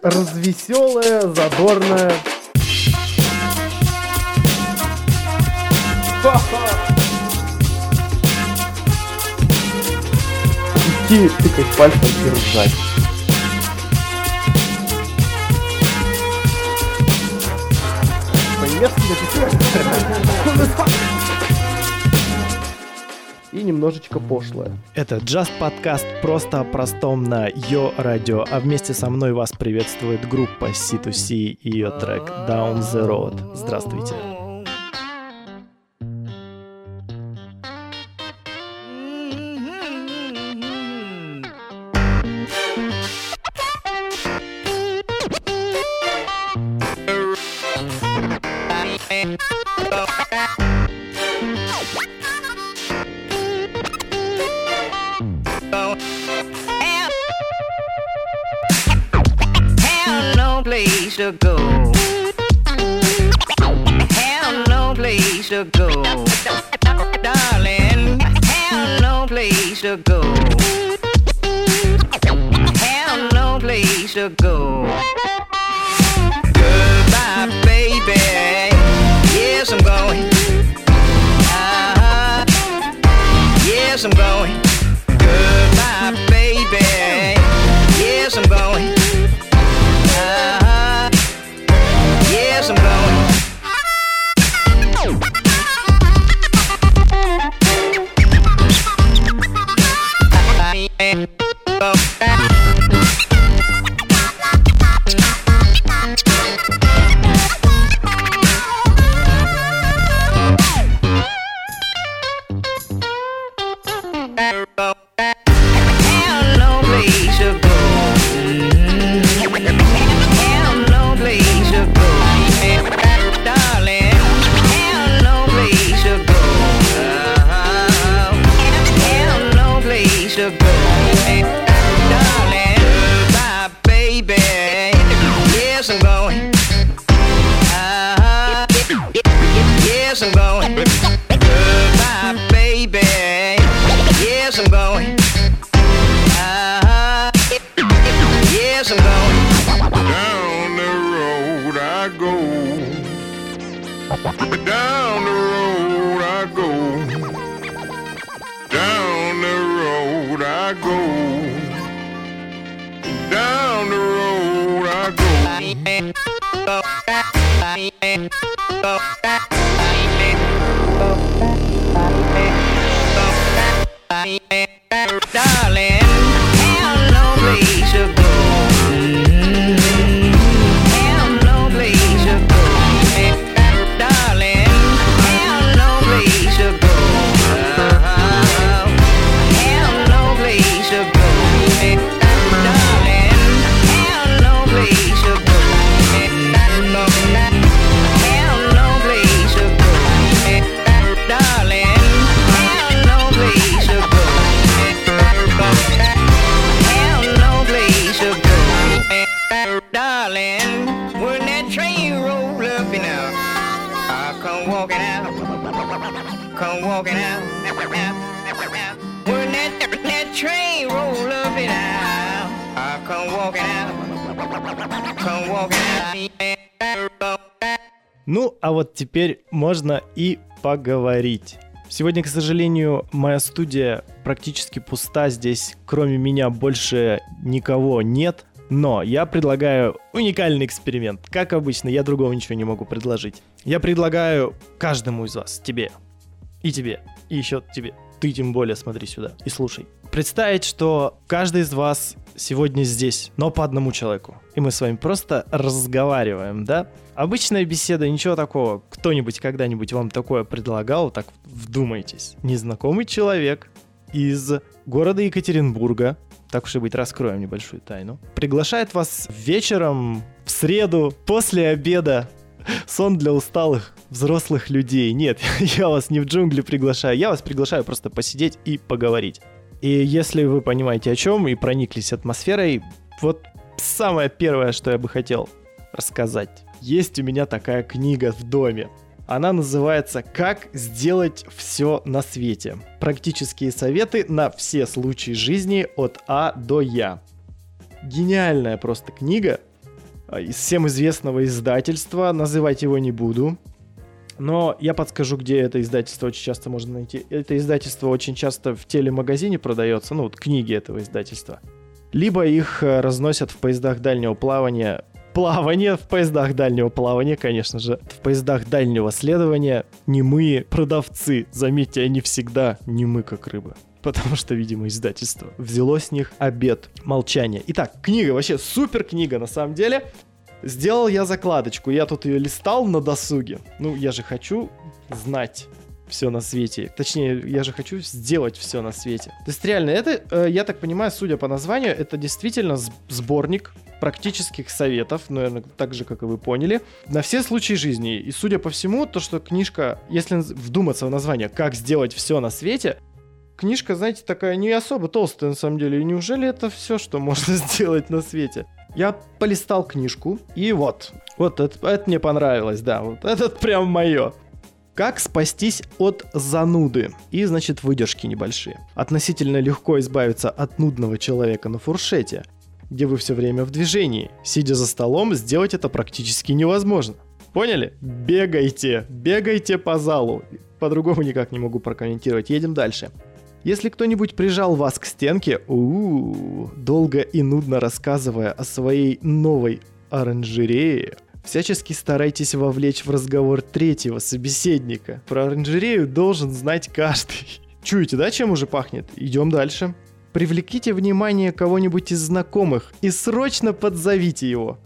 развеселая, задорная. Идти тыкать пальцем и ржать. По-немецки и немножечко пошлое. Это Just Podcast просто о простом на Йо Радио, а вместе со мной вас приветствует группа C2C и ее трек Down the Road. Здравствуйте. Have Darling, when that train roll up and out, I come walking out, come walking out. When that, that train roll up and out, I come walking out, come walking out. Ну, а вот теперь можно и поговорить. Сегодня, к сожалению, моя студия практически пуста. Здесь, кроме меня, больше никого нет. Но я предлагаю уникальный эксперимент. Как обычно, я другого ничего не могу предложить. Я предлагаю каждому из вас, тебе, и тебе, и еще тебе, ты тем более смотри сюда и слушай. Представить, что каждый из вас сегодня здесь, но по одному человеку. И мы с вами просто разговариваем, да? Обычная беседа, ничего такого. Кто-нибудь когда-нибудь вам такое предлагал? Так вдумайтесь. Незнакомый человек из города Екатеринбурга, так уж и быть, раскроем небольшую тайну, приглашает вас вечером в среду после обеда сон для усталых взрослых людей. Нет, я вас не в джунгли приглашаю, я вас приглашаю просто посидеть и поговорить. И если вы понимаете о чем и прониклись атмосферой, вот самое первое, что я бы хотел рассказать. Есть у меня такая книга в доме. Она называется «Как сделать все на свете». Практические советы на все случаи жизни от А до Я. Гениальная просто книга. а, из всем известного издательства. Называть его не буду. Но я подскажу, где это издательство очень часто можно найти. Это издательство очень часто в телемагазине продается, ну вот книги этого издательства. Либо их э, разносят в поездах дальнего плавания. Плавание в поездах дальнего плавания, конечно же. В поездах дальнего следования немые продавцы. Заметьте, они всегда немы, как рыба. Потому что, видимо, издательство взяло с них обед молчания. Итак, книга, вообще супер книга на самом деле. Сделал я закладочку, я тут ее листал на досуге. Ну, я же хочу знать все на свете. Точнее, я же хочу сделать все на свете. То есть реально, это, э, я так понимаю, судя по названию, это действительно сборник практических советов, наверное, так же, как и вы поняли, на все случаи жизни. И судя по всему, то, что книжка, если вдуматься в название «Как сделать все на свете», книжка, знаете, такая не особо толстая на самом деле. И неужели это все, что можно сделать на свете? Я полистал книжку, и вот. Вот это, это мне понравилось, да. Вот этот прям мое. Как спастись от зануды? И, значит, выдержки небольшие. Относительно легко избавиться от нудного человека на фуршете, где вы все время в движении. Сидя за столом, сделать это практически невозможно. Поняли? Бегайте, бегайте по залу. По-другому никак не могу прокомментировать. Едем дальше. Если кто-нибудь прижал вас к стенке, у долго и нудно рассказывая о своей новой оранжерее, всячески старайтесь вовлечь в разговор третьего собеседника. Про оранжерею должен знать каждый. Чуете, да, чем уже пахнет? Идем дальше. Привлеките внимание кого-нибудь из знакомых и срочно подзовите его.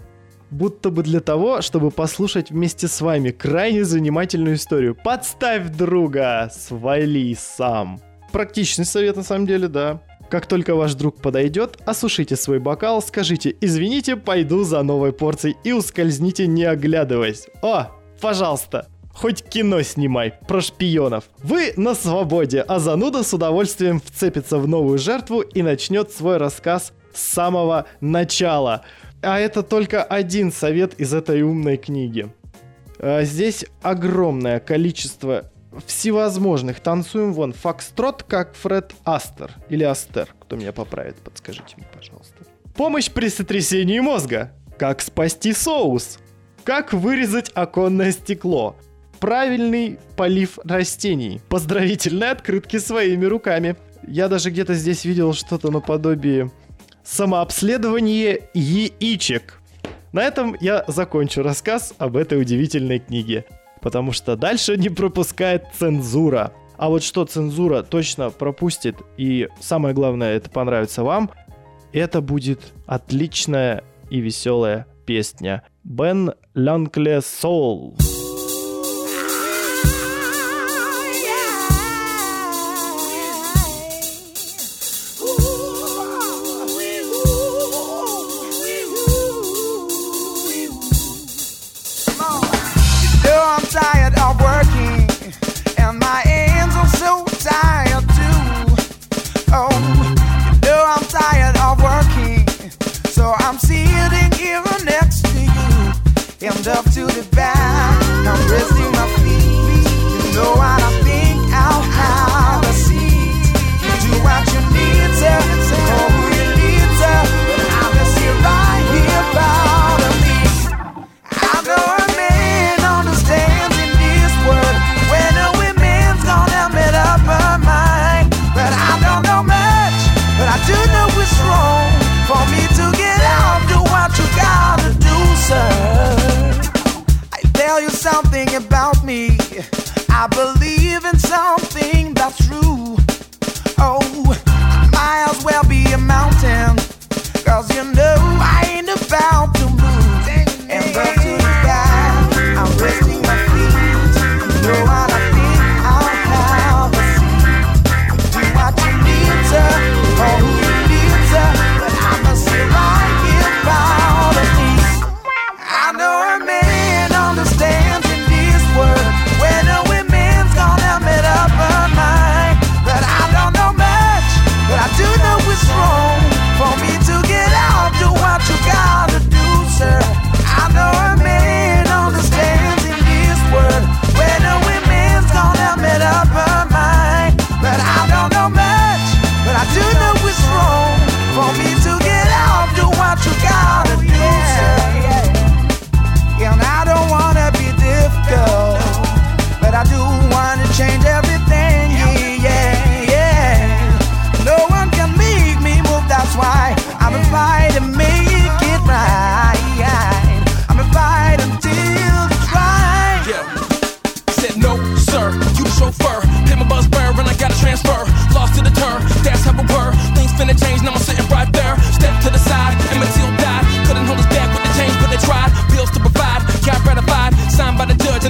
Будто бы для того, чтобы послушать вместе с вами крайне занимательную историю. Подставь друга, свали сам. Практичный совет на самом деле, да. Как только ваш друг подойдет, осушите свой бокал, скажите «Извините, пойду за новой порцией» и ускользните, не оглядываясь. О, пожалуйста, хоть кино снимай про шпионов. Вы на свободе, а зануда с удовольствием вцепится в новую жертву и начнет свой рассказ с самого начала. А это только один совет из этой умной книги. А, Здесь огромное количество всевозможных. Танцуем вон фокстрот, как Фред Астер. Или Астер, кто меня поправит, подскажите мне, пожалуйста. Помощь при сотрясении мозга. Как спасти соус. Как вырезать оконное стекло. Правильный полив растений. Поздравительные открытки своими руками. Я даже где-то здесь видел что-то наподобие самообследование яичек. На этом я закончу рассказ об этой удивительной книге, потому что дальше не пропускает цензура. А вот что цензура точно пропустит, и самое главное, это понравится вам, это будет отличная и веселая песня. Бен Ланкле Соул. I'm tired of working, and my hands are so tired too. Oh, you know I'm tired of working, so I'm sitting here next to you, and up to the back. I'm resting my feet. You know what I think I'll have a seat. You do what you need to, oh,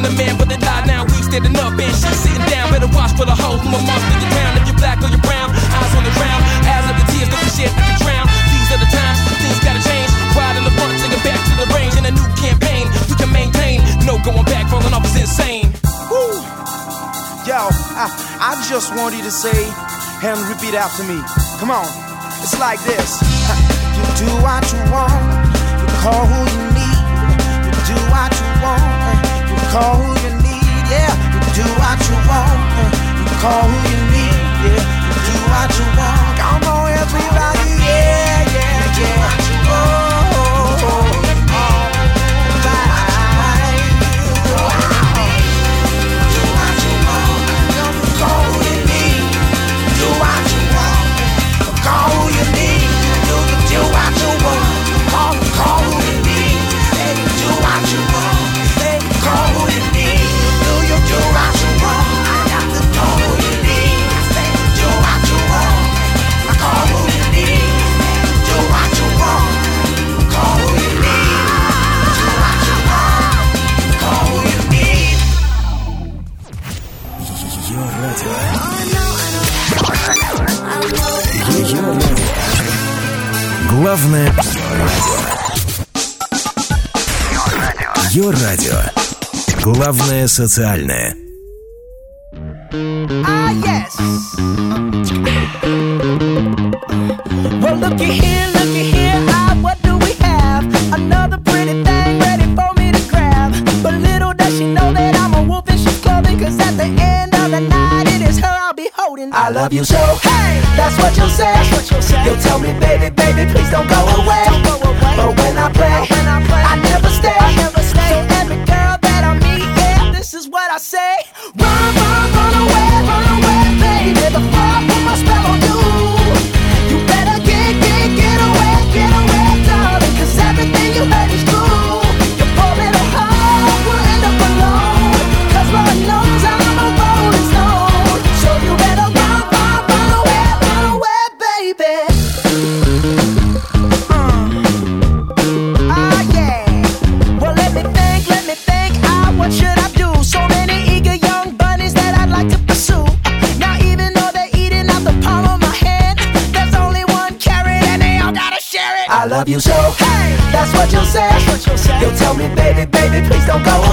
than a man, but they lie now. We standing up and she's sitting down. Better watch for the hoes from a monster in your town. If you're black or you're brown, eyes on the ground. As of the tears we shed, I can drown. These are the times, things gotta change. Ride in the front, take it back to the range. In a new campaign, we can maintain. No going back, falling off is insane. Woo! Yo, I, I just want you to say and repeat after me. Come on, it's like this. You do what you want, you call who you need. You do what you want, call who you need. Yeah, you do what you want, you call who you need. Yeah, you do what you want. Come on, everybody. Yeah, yeah, yeah. Oh, oh, Главное Ее радио. Главное социальное. Love you so. Hey, that's what you'll say. That's what you'll say. You'll tell me, baby, baby, please don't go away. Don't go away. But when I play, when I play, I never stay. I never me, baby, baby, please don't go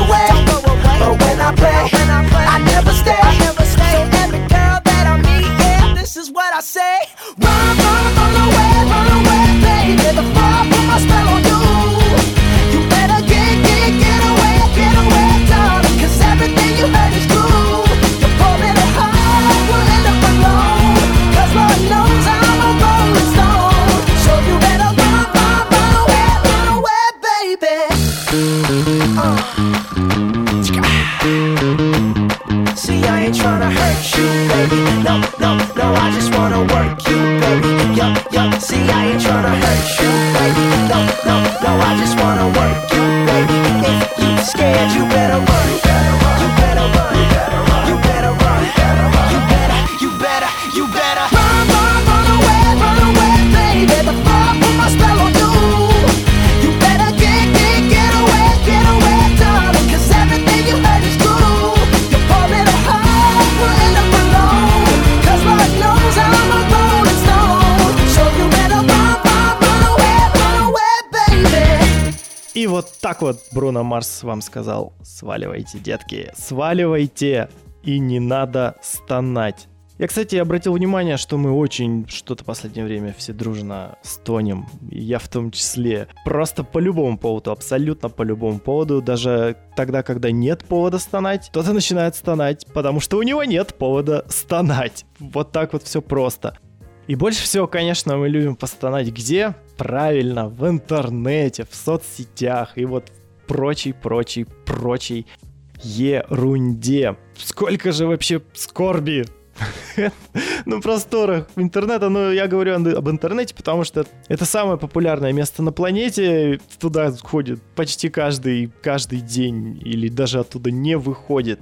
Бруно Марс вам сказал, сваливайте, детки, сваливайте, и не надо стонать. Я, кстати, обратил внимание, что мы очень что-то в последнее время все дружно стонем, и я в том числе. Просто по любому поводу, абсолютно по любому поводу, даже тогда, когда нет повода стонать, кто-то начинает стонать, потому что у него нет повода стонать. Вот так вот все просто. И больше всего, конечно, мы любим постонать где? Правильно, в интернете, в соцсетях и вот прочей, прочей, прочей ерунде. Сколько же вообще скорби на просторах интернета. Ну, я говорю об интернете, потому что это самое популярное место на планете. Туда ходит почти каждый, каждый день или даже оттуда не выходит.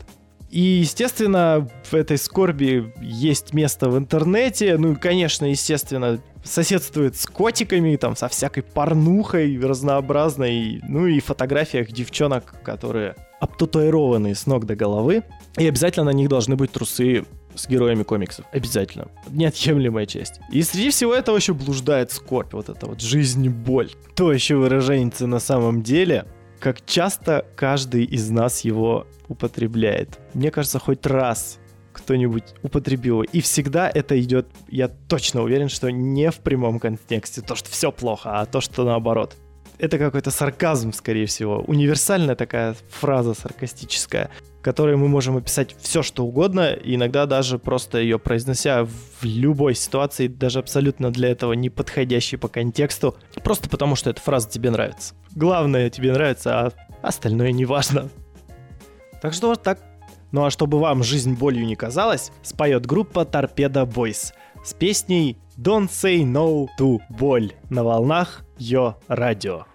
И, естественно, в этой скорби есть место в интернете. Ну и, конечно, естественно, соседствует с котиками, там, со всякой порнухой разнообразной. Ну и фотографиях девчонок, которые обтатуированные с ног до головы, и обязательно на них должны быть трусы с героями комиксов. Обязательно. Неотъемлемая часть. И среди всего этого еще блуждает скорбь. Вот это вот жизнь, боль. То еще выражение на самом деле, как часто каждый из нас его употребляет. Мне кажется, хоть раз кто-нибудь употребил. И всегда это идет, я точно уверен, что не в прямом контексте, то, что все плохо, а то, что наоборот. Это какой-то сарказм, скорее всего. Универсальная такая фраза саркастическая, которой мы можем описать все, что угодно, иногда даже просто ее произнося в любой ситуации, даже абсолютно для этого не подходящей по контексту, просто потому что эта фраза тебе нравится. Главное тебе нравится, а остальное не важно. Так что вот так. Ну а чтобы вам жизнь болью не казалась, споет группа Торпеда Бойс с песней Don't Say No to Боль на волнах Йо Радио.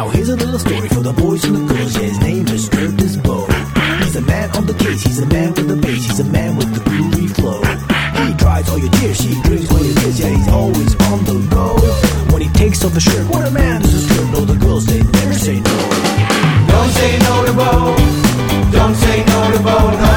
Now here's a little story for the boys and the girls. Yeah, his name is Curtis Bow. He's a man on the case. He's a man with the bass. He's a man with the groovy flow. He dries all your tears. He drinks all your tears. Yeah, he's always on the go. When he takes off the shirt, what a man this girl know? The girls they never say no. Don't say no to Bo. Don't say no to Bo, no.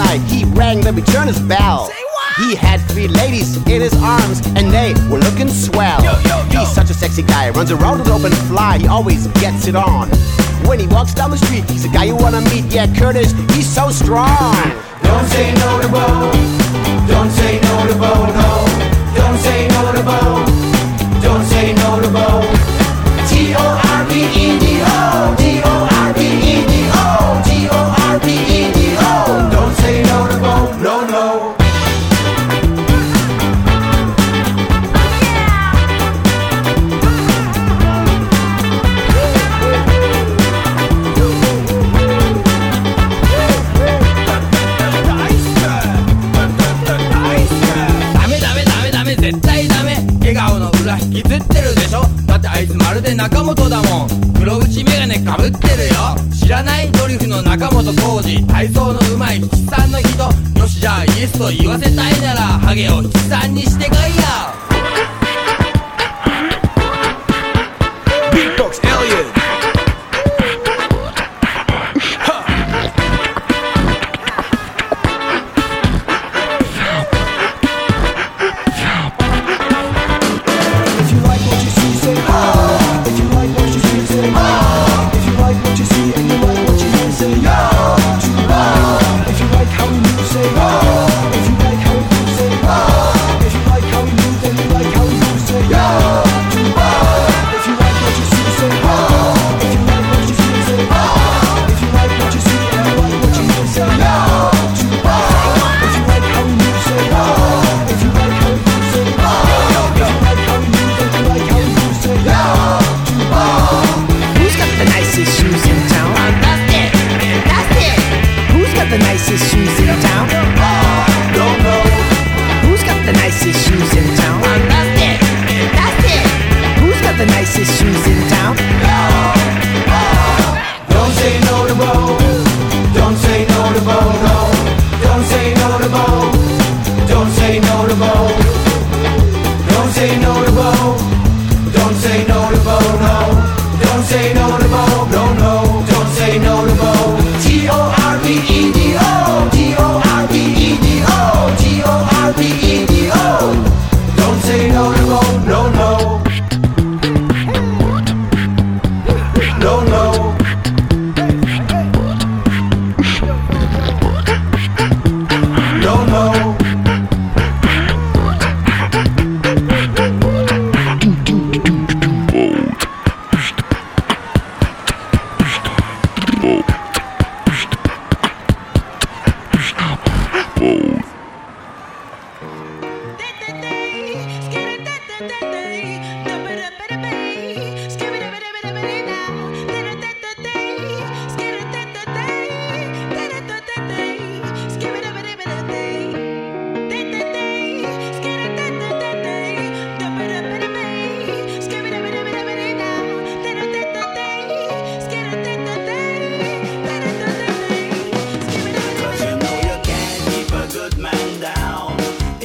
Night. He rang the returner's bell. He had three ladies in his arms, and they were looking swell. He's such a sexy guy, runs around with open fly. He always gets it on. When he walks down the street, he's a guy you wanna meet. Yeah, Curtis, he's so strong. Don't say no to Bo. Don't say no to Bo, no. Don't say no to Bo. Don't say no to Bo. T O R B E D 中本だもん。黒縁メガネかぶってるよ。知らないドリフの中本浩二。体操のうまい七三の人。よしじゃあイエスと言わせたいならハゲを七三にしてこいよ。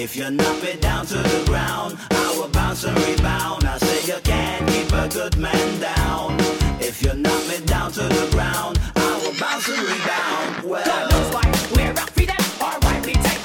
If you knock me down to the ground, I will bounce and rebound. I say you can't keep a good man down. If you knock me down to the ground, I will bounce and rebound. Well, God knows why we're rock for them, or why we take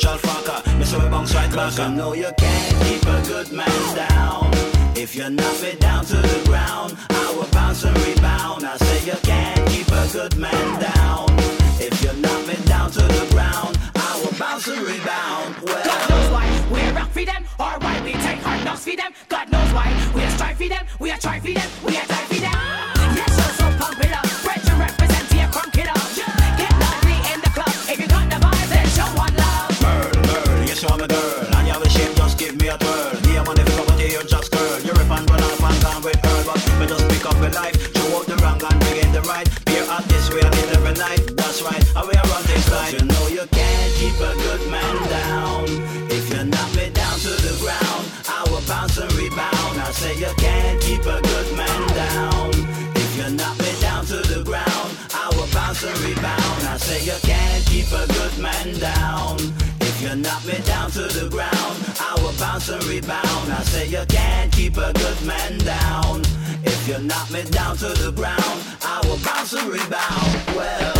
natural fucker. Me so we bounce right back. I know you can't keep a good man down. If you knock me down to the ground, I will bounce and rebound. I say you can't keep a good man down. If you knock me down to the ground, I will bounce and rebound. Well, God knows why we're rock for them, or why we take hard knocks for them. God knows why we are strive for them, we are try for them, we are die for them. To the ground, I will bounce and rebound. I say you can't keep a good man down. If you knock me down to the ground, I will bounce and rebound. Well.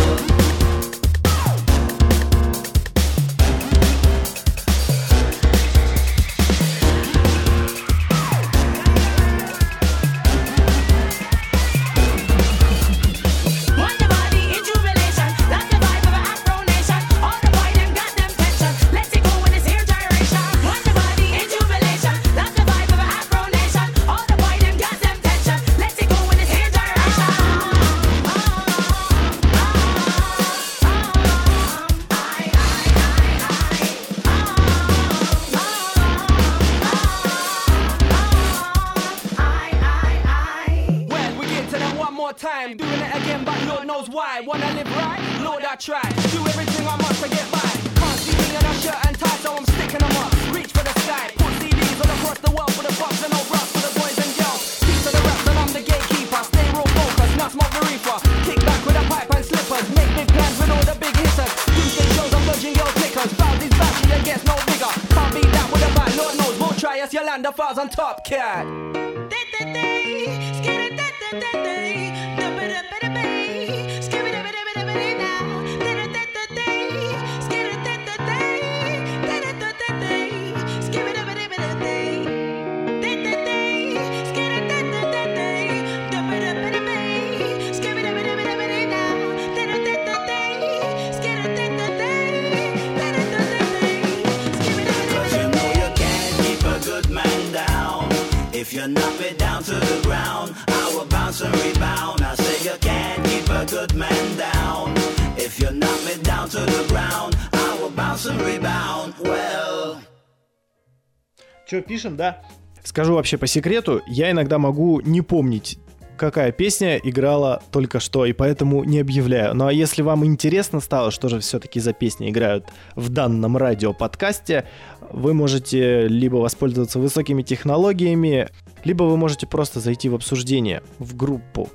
Че, пишем, да? Скажу вообще по секрету, я иногда могу не помнить, какая песня играла только что, и поэтому не объявляю. Ну а если вам интересно стало, что же все-таки за песни играют в данном радиоподкасте, вы можете либо воспользоваться высокими технологиями, либо вы можете просто зайти в обсуждение в группу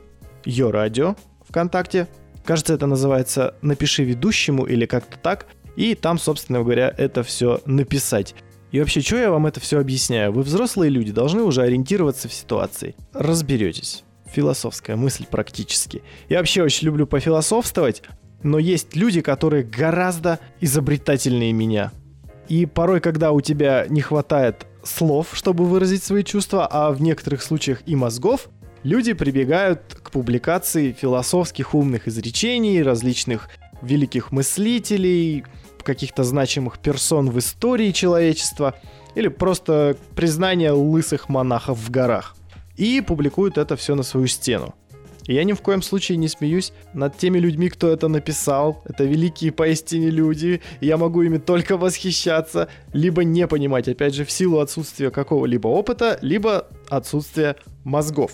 Йо Радио ВКонтакте. Кажется, это называется «Напиши ведущему» или как-то так. И там, собственно говоря, это все написать. И вообще, что я вам это все объясняю? Вы взрослые люди, должны уже ориентироваться в ситуации. Разберетесь. Философская мысль практически. Я вообще очень люблю пофилософствовать, но есть люди, которые гораздо изобретательнее меня. И порой, когда у тебя не хватает слов, чтобы выразить свои чувства, а в некоторых случаях и мозгов, люди прибегают к публикации философских умных изречений, различных великих мыслителей, каких-то значимых персон в истории человечества, или просто признание лысых монахов в горах. И публикуют это все на свою стену. И я ни в коем случае не смеюсь над теми людьми, кто это написал. Это великие поистине люди. Я могу ими только восхищаться, либо не понимать, опять же, в силу отсутствия какого-либо опыта, либо отсутствия мозгов.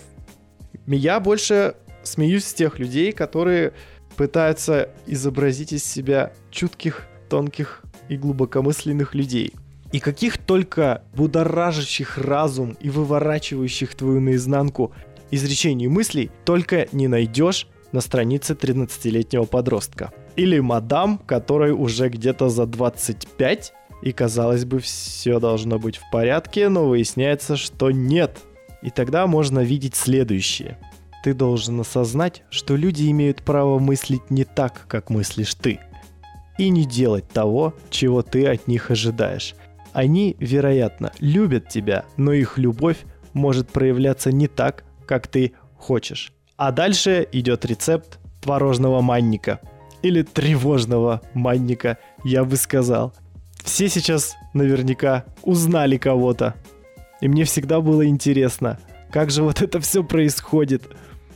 Я больше смеюсь с тех людей, которые пытаются изобразить из себя чутких, тонких и глубокомысленных людей. И каких только будоражащих разум и выворачивающих твою наизнанку изречений мыслей только не найдешь на странице 13-летнего подростка. Или мадам, которой уже где-то за 25, и казалось бы, все должно быть в порядке, но выясняется, что нет. И тогда можно видеть следующее. Ты должен осознать, что люди имеют право мыслить не так, как мыслишь ты. И не делать того, чего ты от них ожидаешь. Они, вероятно, любят тебя, но их любовь может проявляться не так, как ты хочешь. А дальше идет рецепт творожного манника. Или тревожного манника, я бы сказал. Все сейчас наверняка узнали кого-то. И мне всегда было интересно, как же вот это все происходит.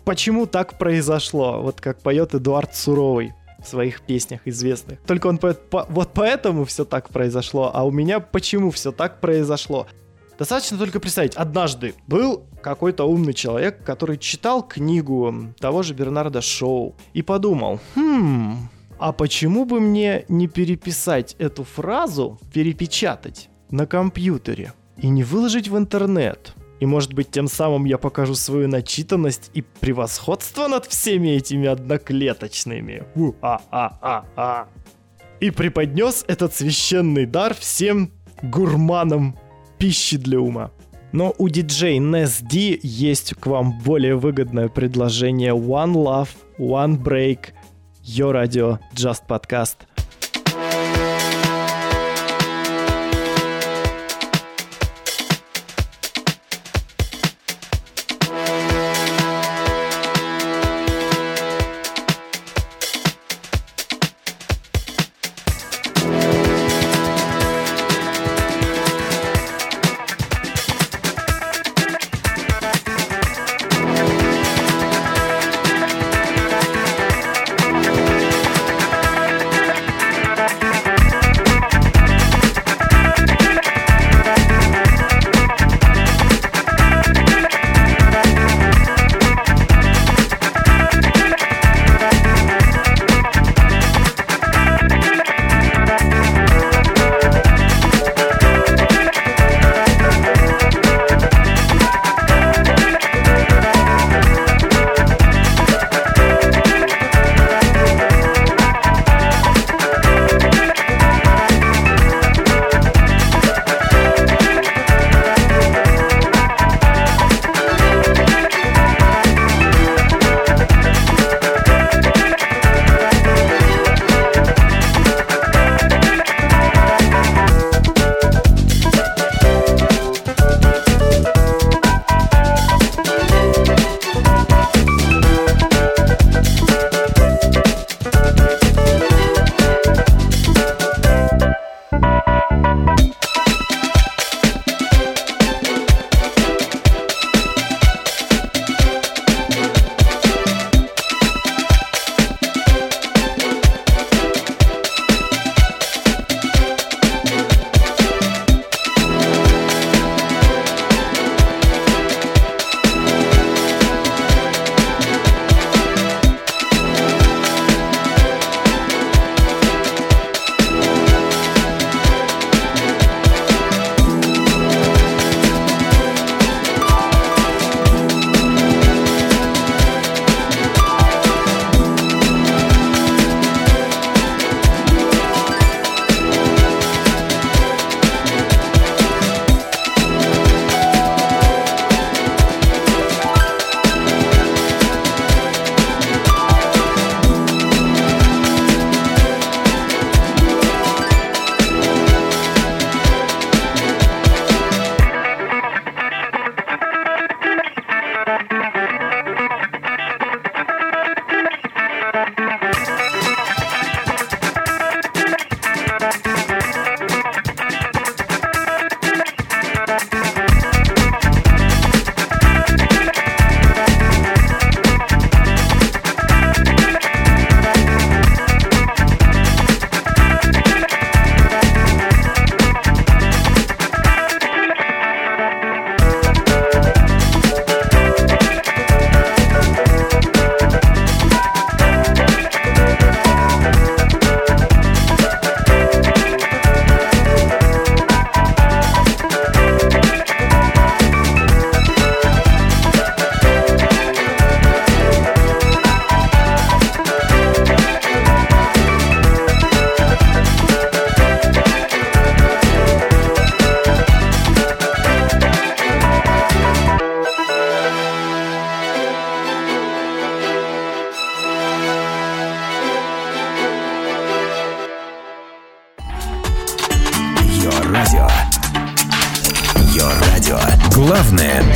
Почему так произошло? Вот как поет Эдуард Суровый своих песнях известных. Только он поет, «По- вот поэтому все так произошло, а у меня почему все так произошло? Достаточно только представить, однажды был какой-то умный человек, который читал книгу того же Бернарда Шоу и подумал, хм, а почему бы мне не переписать эту фразу, перепечатать на компьютере и не выложить в интернет? И может быть тем самым я покажу свою начитанность и превосходство над всеми этими одноклеточными. У-а-а-а-а. И преподнес этот священный дар всем гурманам пищи для ума. Но у диджей Nes D есть к вам более выгодное предложение One Love, One Break, Your Radio, Just Podcast.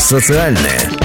Социальное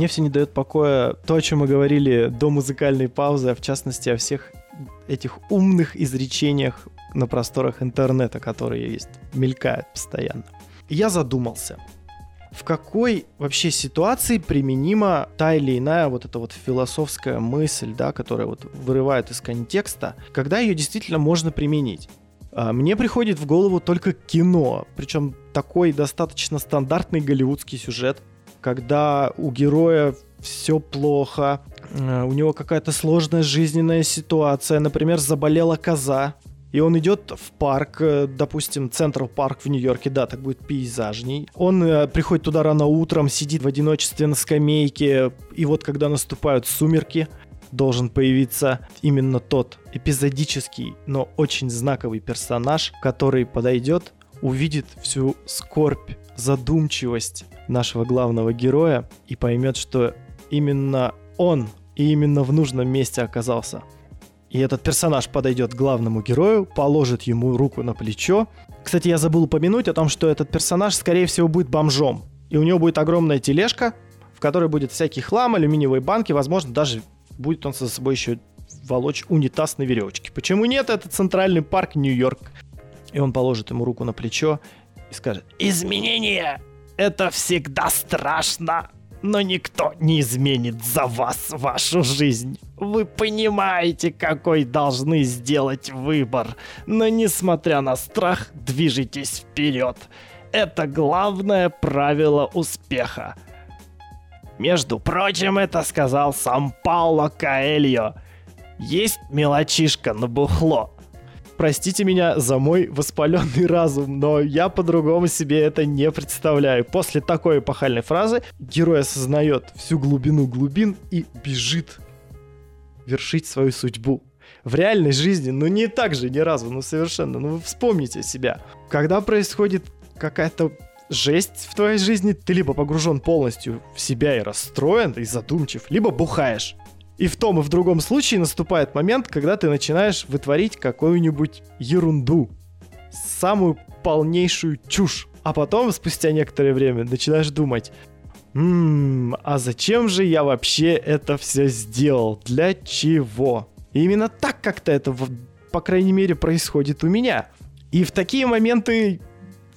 Мне все не дает покоя то, о чем мы говорили до музыкальной паузы, а в частности о всех этих умных изречениях на просторах интернета, которые есть, мелькают постоянно. Я задумался, в какой вообще ситуации применима та или иная вот эта вот философская мысль, да, которая вот вырывает из контекста, когда ее действительно можно применить. А, Мне приходит в голову только кино, причем такой достаточно стандартный голливудский сюжет, когда у героя все плохо, э, у него какая-то сложная жизненная ситуация, например, заболела коза, и он идет в парк, э, допустим, Централ парк в Нью-Йорке, да, так будет пейзажней. Он э, приходит туда рано утром, сидит в одиночестве на скамейке, и вот когда наступают сумерки, должен появиться именно тот эпизодический, но очень знаковый персонаж, который подойдет, увидит всю скорбь, задумчивость нашего главного героя и поймет, что именно он и именно в нужном месте оказался. И этот персонаж подойдет к главному герою, положит ему руку на плечо. Кстати, я забыл упомянуть о том, что этот персонаж, скорее всего, будет бомжом. И у него будет огромная тележка, в которой будет всякий хлам, алюминиевые банки, возможно, даже будет он за собой еще волочь унитаз на веревочке. Почему нет? Это центральный парк Нью-Йорк. И он положит ему руку на плечо и скажет, «Изменения — это всегда страшно, но никто не изменит за вас вашу жизнь. Вы понимаете, какой должны сделать выбор, но несмотря на страх, движитесь вперед. Это главное правило успеха. Между прочим, это сказал сам Пауло Каэльо. Есть мелочишка на бухло. Простите меня за мой воспаленный разум, но я по-другому себе это не представляю. После такой эпохальной фразы герой осознает всю глубину глубин и бежит вершить свою судьбу. В реальной жизни, ну не так же ни разу, ну совершенно, ну вы вспомните себя. Когда происходит какая-то жесть в твоей жизни, ты либо погружен полностью в себя и расстроен, и задумчив, либо бухаешь. И в том и в другом случае наступает момент, когда ты начинаешь вытворить какую-нибудь ерунду. Самую полнейшую чушь. А потом, спустя некоторое время, начинаешь думать, «Ммм, а зачем же я вообще это все сделал? Для чего?» И именно так как-то это, по крайней мере, происходит у меня. И в такие моменты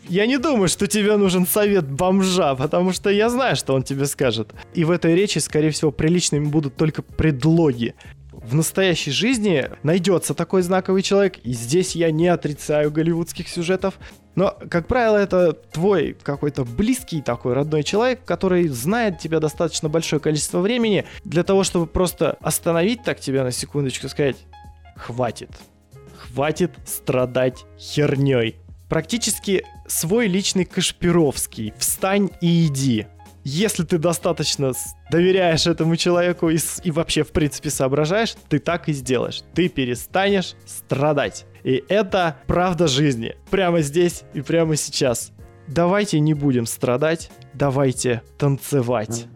я не думаю, что тебе нужен совет бомжа, потому что я знаю, что он тебе скажет. И в этой речи, скорее всего, приличными будут только предлоги. В настоящей жизни найдется такой знаковый человек, и здесь я не отрицаю голливудских сюжетов, но, как правило, это твой какой-то близкий такой родной человек, который знает тебя достаточно большое количество времени для того, чтобы просто остановить так тебя на секундочку и сказать «Хватит, хватит страдать херней». Практически свой личный Кашпировский. Встань и иди. Если ты достаточно доверяешь этому человеку и, и вообще, в принципе, соображаешь, ты так и сделаешь. Ты перестанешь страдать. И это правда жизни. Прямо здесь и прямо сейчас. Давайте не будем страдать, давайте танцевать.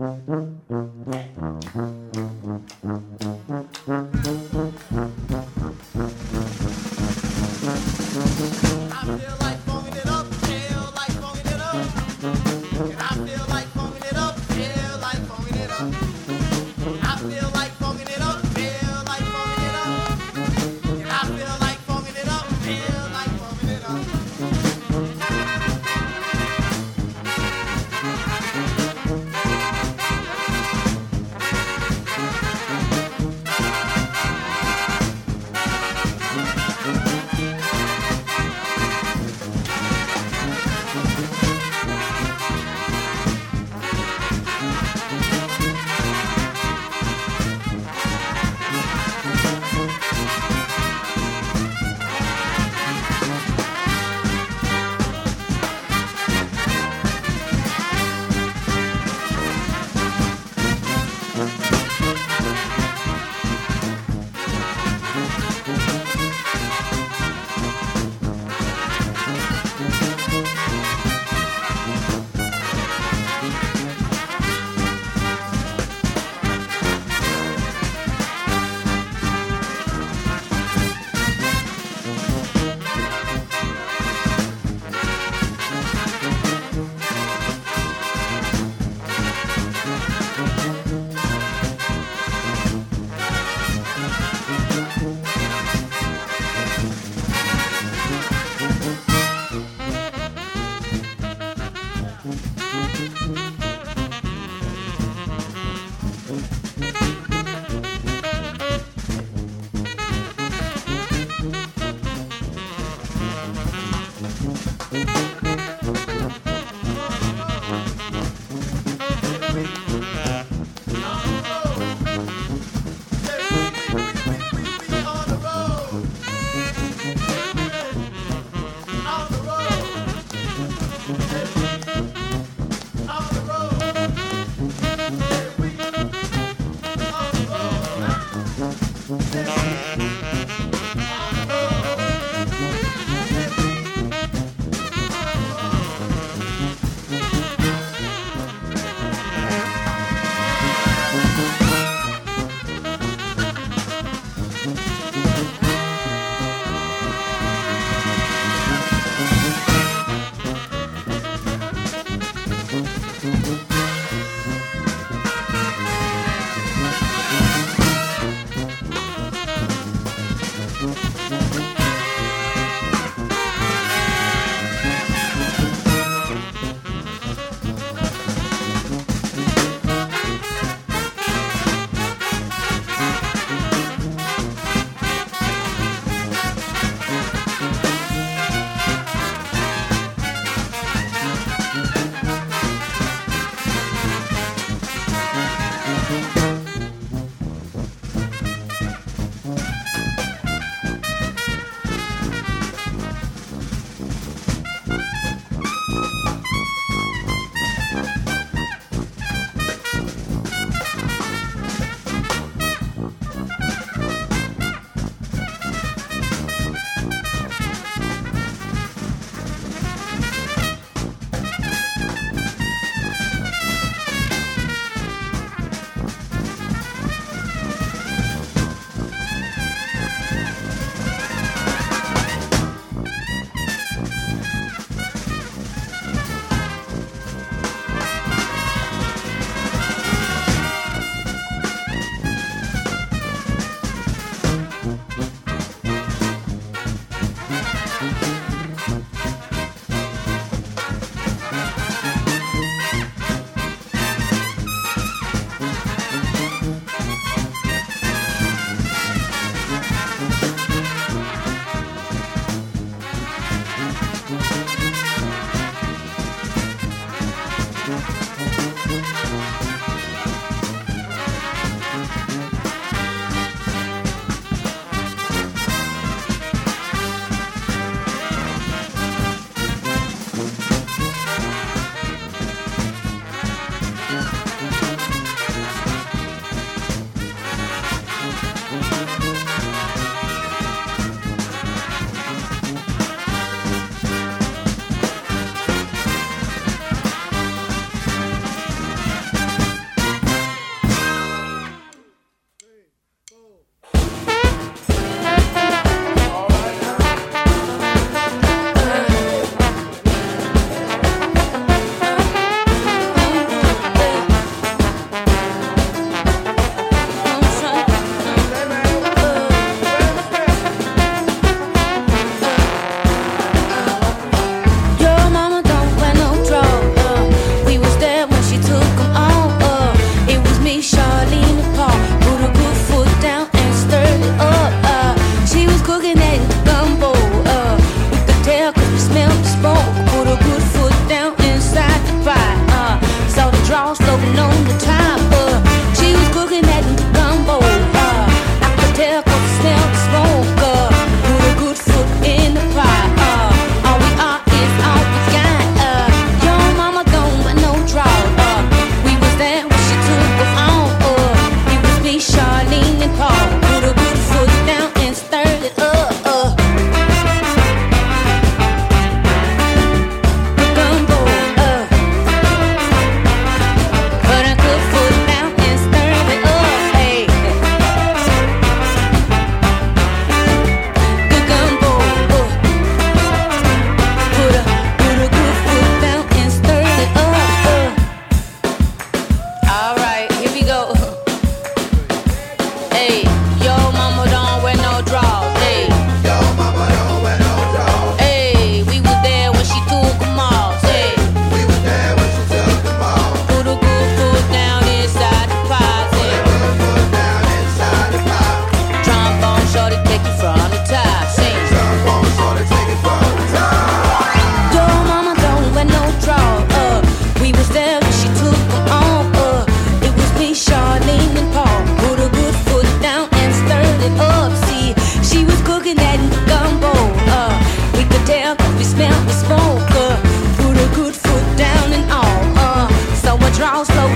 Bye.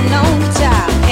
no time.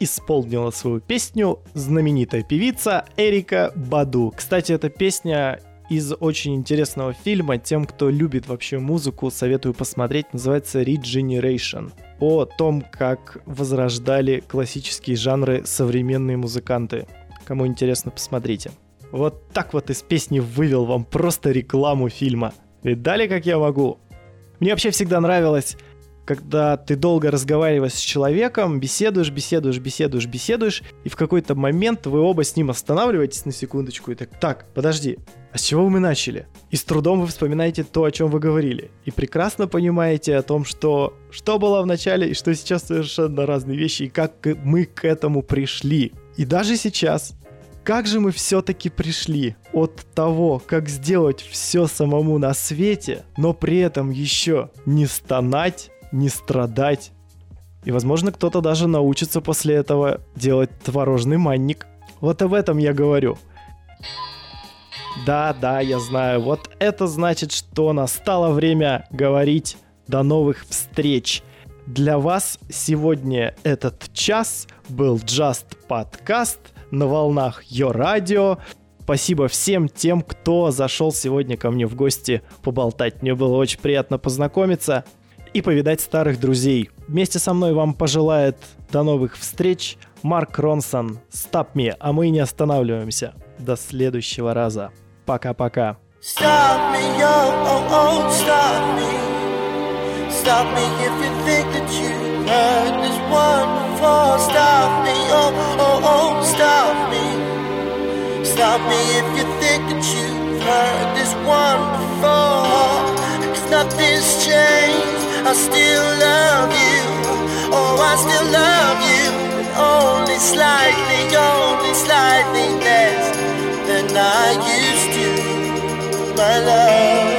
Исполнила свою песню знаменитая певица Эрика Баду. Кстати, эта песня из очень интересного фильма. Тем, кто любит вообще музыку, советую посмотреть. Называется Regeneration. О том, как возрождали классические жанры современные музыканты. Кому интересно, посмотрите. Вот так вот из песни вывел вам просто рекламу фильма. Видали, как я могу? Мне вообще всегда нравилось, когда ты долго разговариваешь с человеком, беседуешь, беседуешь, беседуешь, беседуешь, и в какой-то момент вы оба с ним останавливаетесь на секундочку и так, так, подожди, а с чего мы начали? И с трудом вы вспоминаете то, о чем вы говорили. И прекрасно понимаете о том, что что было в начале и что сейчас совершенно разные вещи, и как мы к этому пришли. И даже сейчас, как же мы все-таки пришли от того, как сделать все самому на свете, но при этом еще не стонать, не страдать. И, возможно, кто-то даже научится после этого делать творожный манник. Вот об этом я говорю. Да, да, я знаю. Вот это значит, что настало время говорить до новых встреч. Для вас сегодня этот час был Just Podcast на волнах Йо Радио. Спасибо всем тем, кто зашел сегодня ко мне в гости поболтать. Мне было очень приятно познакомиться и повидать старых друзей. Вместе со мной вам пожелает до новых встреч Марк Ронсон. Stop me, а мы не останавливаемся. До следующего раза. Пока-пока. Stop me, oh, oh, oh, oh, oh, if you think that you've heard this one before. Cause nothing's changed. I still love you. Oh, I still love you. Only slightly, only slightly less than I used to. My love.